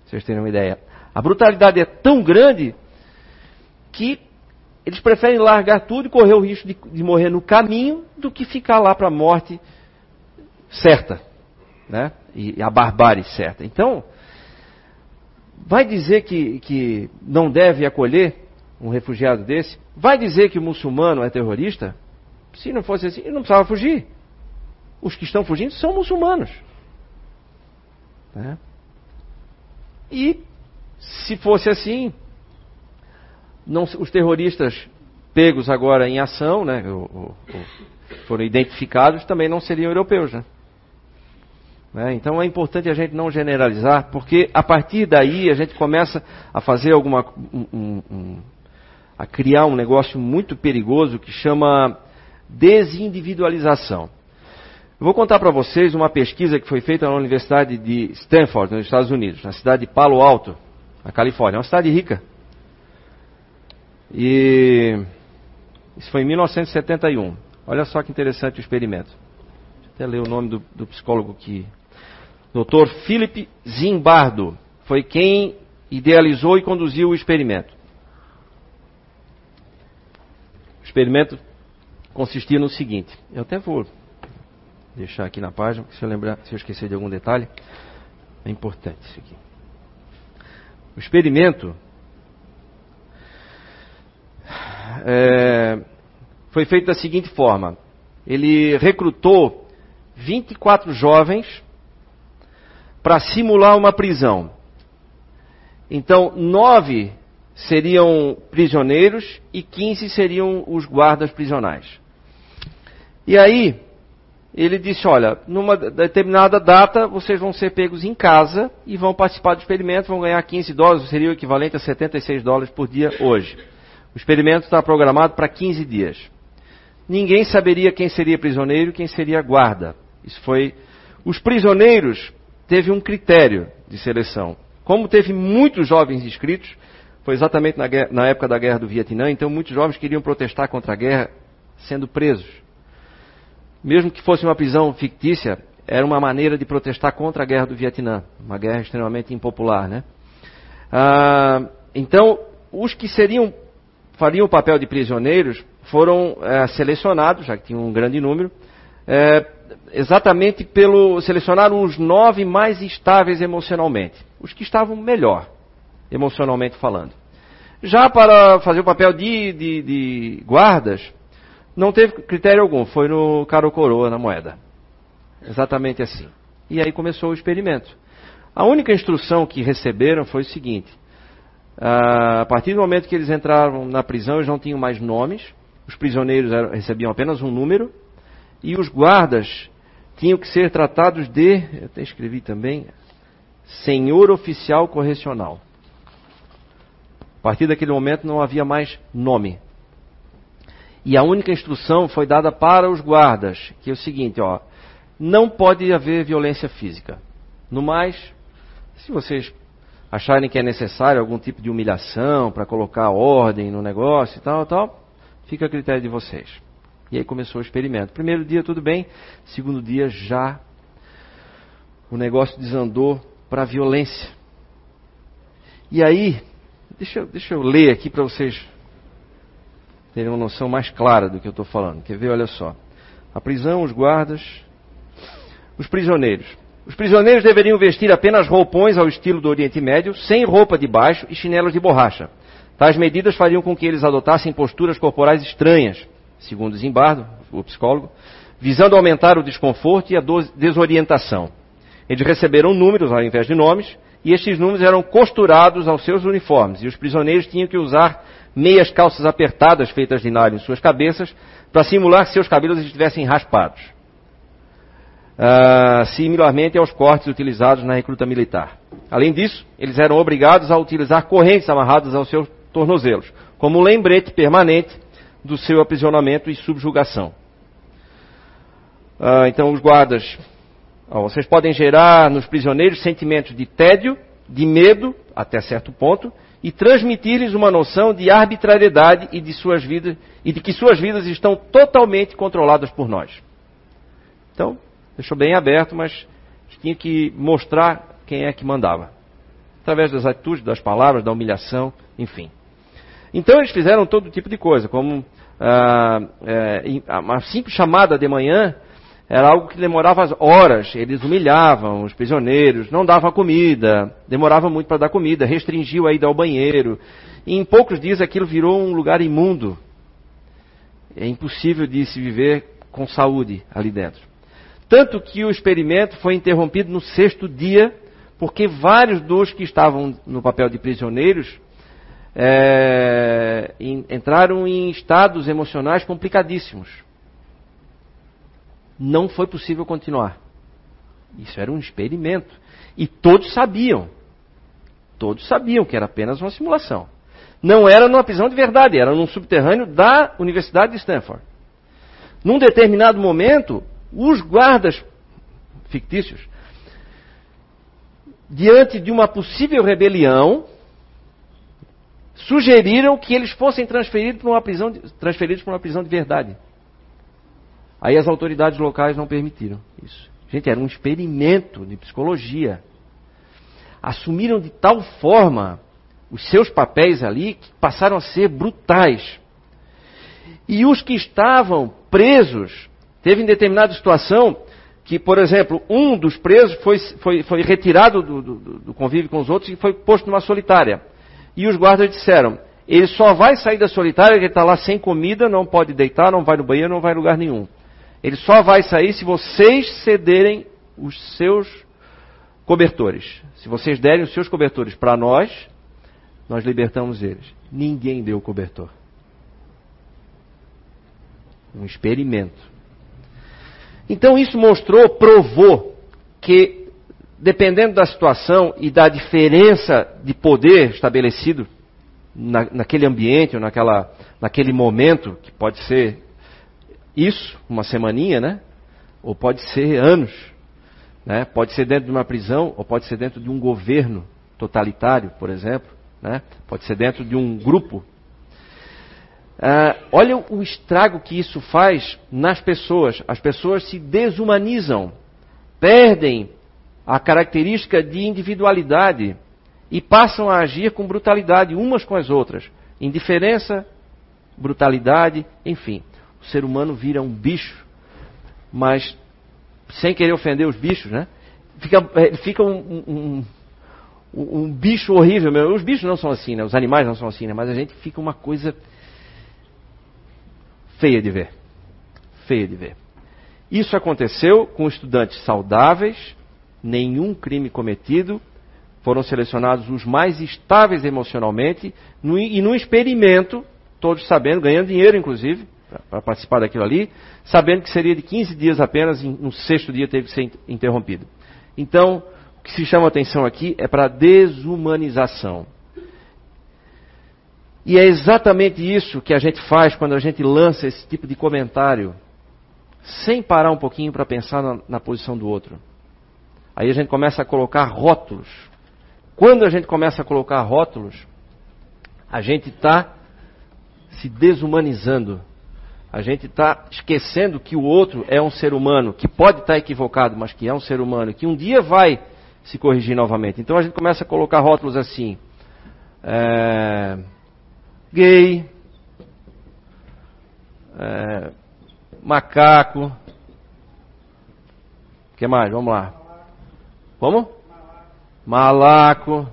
Vocês terem uma ideia. A brutalidade é tão grande que eles preferem largar tudo e correr o risco de, de morrer no caminho do que ficar lá para a morte certa. Né? E, a barbárie certa. Então, vai dizer que, que não deve acolher um refugiado desse? Vai dizer que o muçulmano é terrorista? Se não fosse assim, ele não precisava fugir. Os que estão fugindo são muçulmanos. Né? E se fosse assim, não, os terroristas pegos agora em ação, né, foram identificados, também não seriam europeus. Né? Né? Então é importante a gente não generalizar, porque a partir daí a gente começa a fazer alguma. Um, um, a criar um negócio muito perigoso que chama desindividualização. Eu vou contar para vocês uma pesquisa que foi feita na Universidade de Stanford, nos Estados Unidos, na cidade de Palo Alto, na Califórnia. É uma cidade rica. E isso foi em 1971. Olha só que interessante o experimento. Deixa eu até ler o nome do, do psicólogo que. Dr. Philip Zimbardo foi quem idealizou e conduziu o experimento. O experimento consistia no seguinte: eu até vou deixar aqui na página, se eu lembrar, se eu esquecer de algum detalhe, é importante isso aqui. O experimento é, foi feito da seguinte forma: ele recrutou 24 jovens para simular uma prisão. Então, nove seriam prisioneiros e 15 seriam os guardas prisionais. E aí, ele disse: Olha, numa determinada data vocês vão ser pegos em casa e vão participar do experimento, vão ganhar 15 dólares, seria o equivalente a 76 dólares por dia hoje. O experimento está programado para 15 dias. Ninguém saberia quem seria prisioneiro e quem seria guarda. Isso foi. Os prisioneiros teve um critério de seleção. Como teve muitos jovens inscritos, foi exatamente na, guerra, na época da guerra do Vietnã, então muitos jovens queriam protestar contra a guerra sendo presos mesmo que fosse uma prisão fictícia, era uma maneira de protestar contra a guerra do Vietnã, uma guerra extremamente impopular, né? Ah, então, os que seriam fariam o papel de prisioneiros foram é, selecionados, já que tinham um grande número, é, exatamente pelo selecionaram os nove mais estáveis emocionalmente, os que estavam melhor emocionalmente falando. Já para fazer o papel de, de, de guardas, não teve critério algum, foi no caro coroa na moeda. Exatamente assim. E aí começou o experimento. A única instrução que receberam foi o seguinte: a partir do momento que eles entraram na prisão, eles não tinham mais nomes, os prisioneiros recebiam apenas um número, e os guardas tinham que ser tratados de, eu até escrevi também, senhor oficial correcional. A partir daquele momento não havia mais nome. E a única instrução foi dada para os guardas, que é o seguinte, ó, não pode haver violência física. No mais, se vocês acharem que é necessário algum tipo de humilhação para colocar ordem no negócio e tal, tal, fica a critério de vocês. E aí começou o experimento. Primeiro dia tudo bem, segundo dia já o negócio desandou para a violência. E aí, deixa, deixa eu ler aqui para vocês terem uma noção mais clara do que eu estou falando. Quer ver? Olha só. A prisão, os guardas, os prisioneiros. Os prisioneiros deveriam vestir apenas roupões ao estilo do Oriente Médio, sem roupa de baixo e chinelos de borracha. Tais medidas fariam com que eles adotassem posturas corporais estranhas, segundo Zimbardo, o psicólogo, visando aumentar o desconforto e a desorientação. Eles receberam números ao invés de nomes, e estes números eram costurados aos seus uniformes, e os prisioneiros tinham que usar meias calças apertadas feitas de nylon em suas cabeças, para simular que seus cabelos estivessem raspados. Uh, similarmente aos cortes utilizados na recruta militar. Além disso, eles eram obrigados a utilizar correntes amarradas aos seus tornozelos, como um lembrete permanente do seu aprisionamento e subjugação. Uh, então, os guardas, vocês podem gerar nos prisioneiros sentimentos de tédio, de medo, até certo ponto, e transmitir-lhes uma noção de arbitrariedade e de suas vidas e de que suas vidas estão totalmente controladas por nós. Então, deixou bem aberto, mas tinha que mostrar quem é que mandava. Através das atitudes, das palavras, da humilhação, enfim. Então eles fizeram todo tipo de coisa, como ah, é, uma simples chamada de manhã era algo que demorava horas. Eles humilhavam os prisioneiros, não davam comida, demorava muito para dar comida, restringiu a ida ao banheiro. E em poucos dias aquilo virou um lugar imundo. É impossível de se viver com saúde ali dentro. Tanto que o experimento foi interrompido no sexto dia, porque vários dos que estavam no papel de prisioneiros é, entraram em estados emocionais complicadíssimos não foi possível continuar. Isso era um experimento. E todos sabiam. Todos sabiam que era apenas uma simulação. Não era numa prisão de verdade, era num subterrâneo da Universidade de Stanford. Num determinado momento, os guardas fictícios, diante de uma possível rebelião, sugeriram que eles fossem transferidos para uma prisão de, transferidos para uma prisão de verdade. Aí as autoridades locais não permitiram isso. Gente, era um experimento de psicologia. Assumiram de tal forma os seus papéis ali que passaram a ser brutais. E os que estavam presos, teve em determinada situação que, por exemplo, um dos presos foi, foi, foi retirado do, do, do convívio com os outros e foi posto numa solitária. E os guardas disseram: ele só vai sair da solitária, ele está lá sem comida, não pode deitar, não vai no banheiro, não vai em lugar nenhum. Ele só vai sair se vocês cederem os seus cobertores. Se vocês derem os seus cobertores para nós, nós libertamos eles. Ninguém deu cobertor. Um experimento. Então isso mostrou, provou que, dependendo da situação e da diferença de poder estabelecido na, naquele ambiente ou naquela, naquele momento, que pode ser isso, uma semaninha, né? Ou pode ser anos. Né? Pode ser dentro de uma prisão, ou pode ser dentro de um governo totalitário, por exemplo. Né? Pode ser dentro de um grupo. Uh, olha o estrago que isso faz nas pessoas. As pessoas se desumanizam, perdem a característica de individualidade e passam a agir com brutalidade umas com as outras. Indiferença, brutalidade, enfim o ser humano vira um bicho, mas sem querer ofender os bichos, né? Fica, é, fica um, um, um, um bicho horrível mesmo. Os bichos não são assim, né? Os animais não são assim, né? Mas a gente fica uma coisa feia de ver. Feia de ver. Isso aconteceu com estudantes saudáveis, nenhum crime cometido, foram selecionados os mais estáveis emocionalmente, no, e num experimento, todos sabendo, ganhando dinheiro inclusive, para participar daquilo ali, sabendo que seria de 15 dias apenas, e no sexto dia teve que ser interrompido. Então, o que se chama atenção aqui é para a desumanização. E é exatamente isso que a gente faz quando a gente lança esse tipo de comentário, sem parar um pouquinho para pensar na, na posição do outro. Aí a gente começa a colocar rótulos. Quando a gente começa a colocar rótulos, a gente está se desumanizando a gente está esquecendo que o outro é um ser humano, que pode estar tá equivocado, mas que é um ser humano, que um dia vai se corrigir novamente. Então a gente começa a colocar rótulos assim: é, gay, é, macaco, o que mais? Vamos lá. Como? Malaco.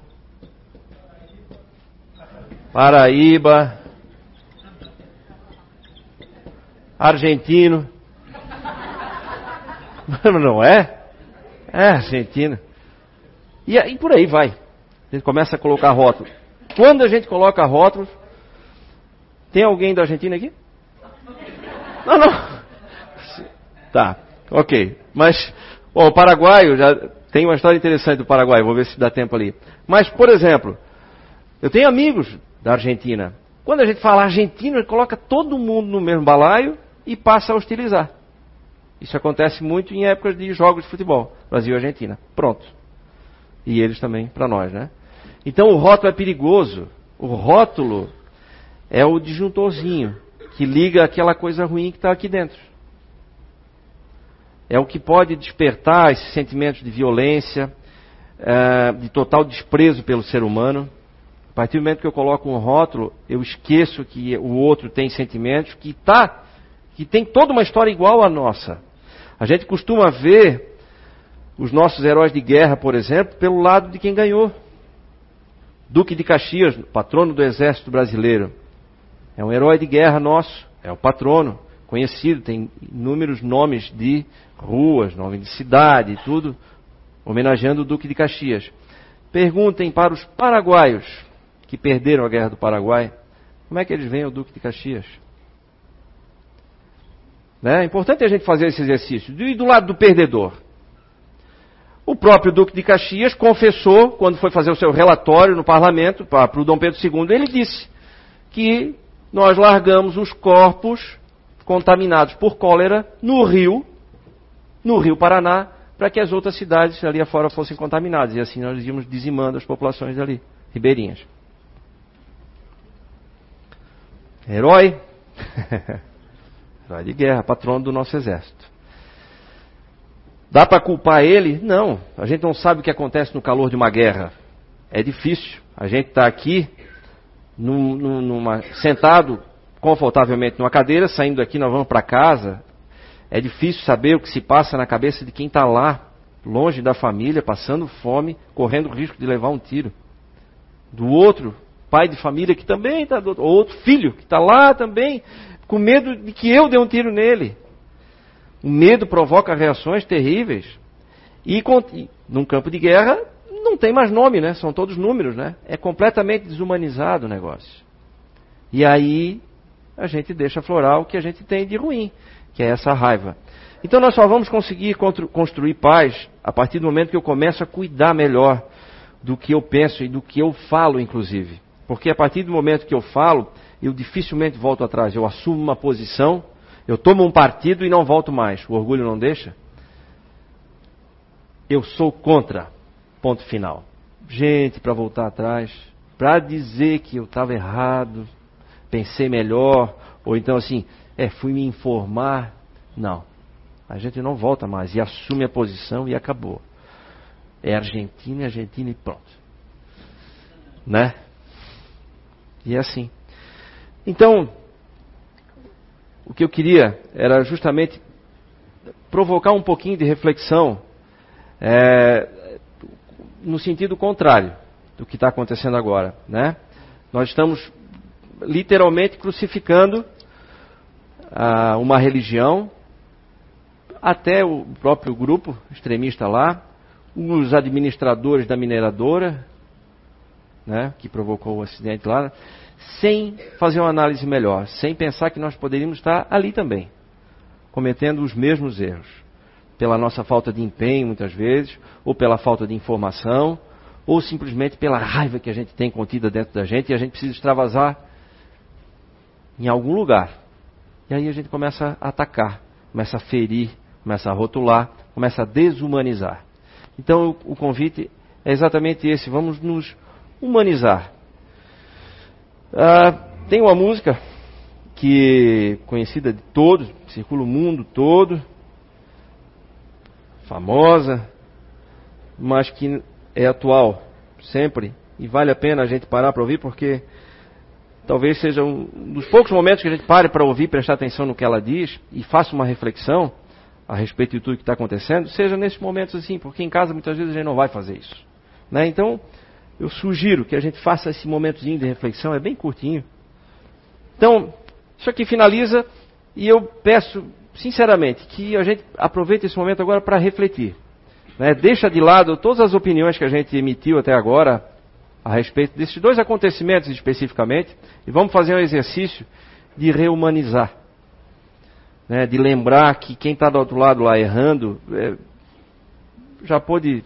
Paraíba. Argentino. [LAUGHS] Não é? É argentino. E, e por aí vai. A gente começa a colocar rótulos. Quando a gente coloca rótulos, tem alguém da Argentina aqui? Não, não. Tá, ok. Mas, bom, o paraguaio, já tem uma história interessante do Paraguai, vou ver se dá tempo ali. Mas, por exemplo, eu tenho amigos da Argentina. Quando a gente fala argentino, ele coloca todo mundo no mesmo balaio e passa a hostilizar. Isso acontece muito em épocas de jogos de futebol, Brasil e Argentina. Pronto. E eles também para nós, né? Então o rótulo é perigoso. O rótulo é o disjuntorzinho que liga aquela coisa ruim que está aqui dentro. É o que pode despertar esses sentimentos de violência, é, de total desprezo pelo ser humano. A partir do momento que eu coloco um rótulo, eu esqueço que o outro tem sentimentos, que tá, que tem toda uma história igual à nossa. A gente costuma ver os nossos heróis de guerra, por exemplo, pelo lado de quem ganhou. Duque de Caxias, patrono do exército brasileiro. É um herói de guerra nosso, é o patrono, conhecido, tem inúmeros nomes de ruas, nome de cidade tudo, homenageando o Duque de Caxias. Perguntem para os paraguaios que perderam a guerra do Paraguai, como é que eles veem o Duque de Caxias? Né? É importante a gente fazer esse exercício. E do lado do perdedor? O próprio Duque de Caxias confessou, quando foi fazer o seu relatório no parlamento, para o Dom Pedro II, ele disse que nós largamos os corpos contaminados por cólera no rio, no rio Paraná, para que as outras cidades ali afora fossem contaminadas. E assim nós íamos dizimando as populações ali, ribeirinhas. Herói. [LAUGHS] Herói de guerra, patrono do nosso exército. Dá para culpar ele? Não. A gente não sabe o que acontece no calor de uma guerra. É difícil. A gente está aqui num, numa, sentado confortavelmente numa cadeira, saindo daqui nós vamos para casa. É difícil saber o que se passa na cabeça de quem está lá, longe da família, passando fome, correndo o risco de levar um tiro. Do outro, pai de família que também está, ou outro filho que está lá também, com medo de que eu dê um tiro nele. O medo provoca reações terríveis. E num campo de guerra não tem mais nome, né? São todos números, né? É completamente desumanizado o negócio. E aí a gente deixa florar o que a gente tem de ruim, que é essa raiva. Então nós só vamos conseguir construir paz a partir do momento que eu começo a cuidar melhor do que eu penso e do que eu falo, inclusive. Porque a partir do momento que eu falo, eu dificilmente volto atrás. Eu assumo uma posição eu tomo um partido e não volto mais. O orgulho não deixa? Eu sou contra. Ponto final. Gente, para voltar atrás, para dizer que eu estava errado, pensei melhor, ou então assim, é, fui me informar. Não. A gente não volta mais e assume a posição e acabou. É Argentina, Argentina e pronto. Né? E é assim. Então, o que eu queria era justamente provocar um pouquinho de reflexão é, no sentido contrário do que está acontecendo agora. Né? Nós estamos literalmente crucificando ah, uma religião, até o próprio grupo extremista lá, os administradores da mineradora, né, que provocou o acidente lá, sem fazer uma análise melhor, sem pensar que nós poderíamos estar ali também, cometendo os mesmos erros. Pela nossa falta de empenho, muitas vezes, ou pela falta de informação, ou simplesmente pela raiva que a gente tem contida dentro da gente e a gente precisa extravasar em algum lugar. E aí a gente começa a atacar, começa a ferir, começa a rotular, começa a desumanizar. Então o convite é exatamente esse: vamos nos humanizar ah, tem uma música que conhecida de todos, circula o mundo todo, famosa, mas que é atual sempre e vale a pena a gente parar para ouvir porque talvez seja um dos poucos momentos que a gente pare para ouvir, prestar atenção no que ela diz e faça uma reflexão. a respeito de tudo que está acontecendo, seja nesses momentos assim, porque em casa muitas vezes a gente não vai fazer isso. Né? Então, eu sugiro que a gente faça esse momentozinho de reflexão, é bem curtinho. Então, isso aqui finaliza e eu peço, sinceramente, que a gente aproveite esse momento agora para refletir. Né? Deixa de lado todas as opiniões que a gente emitiu até agora a respeito desses dois acontecimentos especificamente e vamos fazer um exercício de reumanizar né, de lembrar que quem está do outro lado lá errando é, já pôde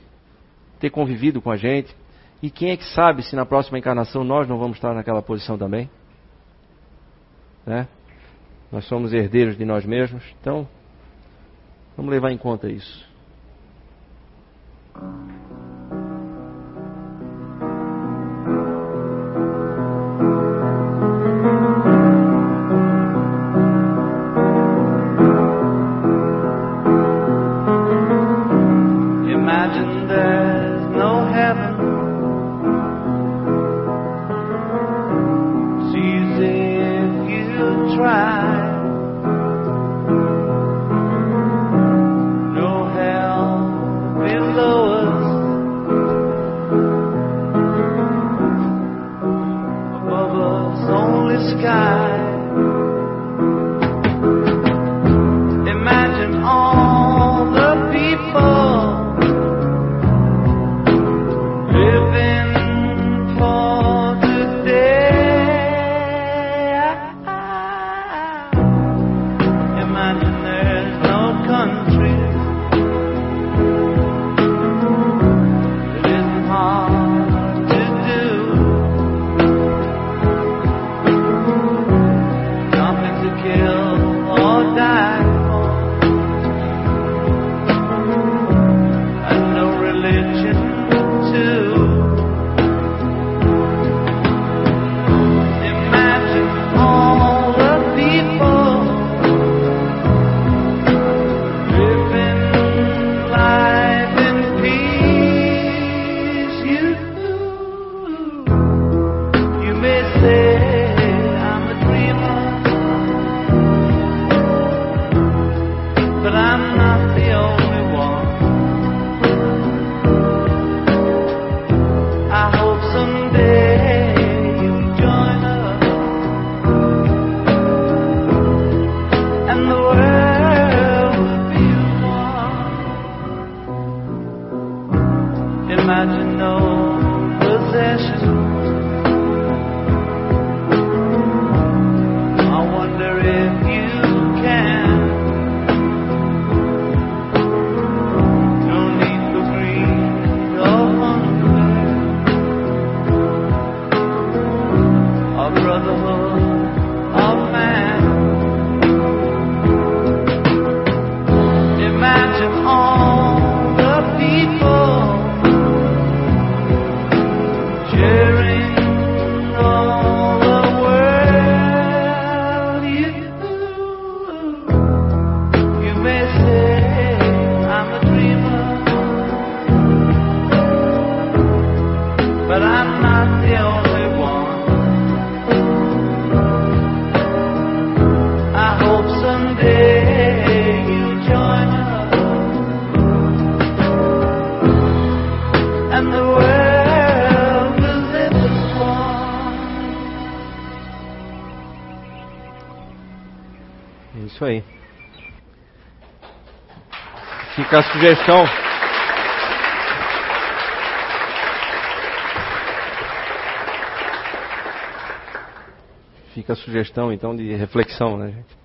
ter convivido com a gente. E quem é que sabe se na próxima encarnação nós não vamos estar naquela posição também? Né? Nós somos herdeiros de nós mesmos, então vamos levar em conta isso. A sugestão. Fica a sugestão então de reflexão, né, gente?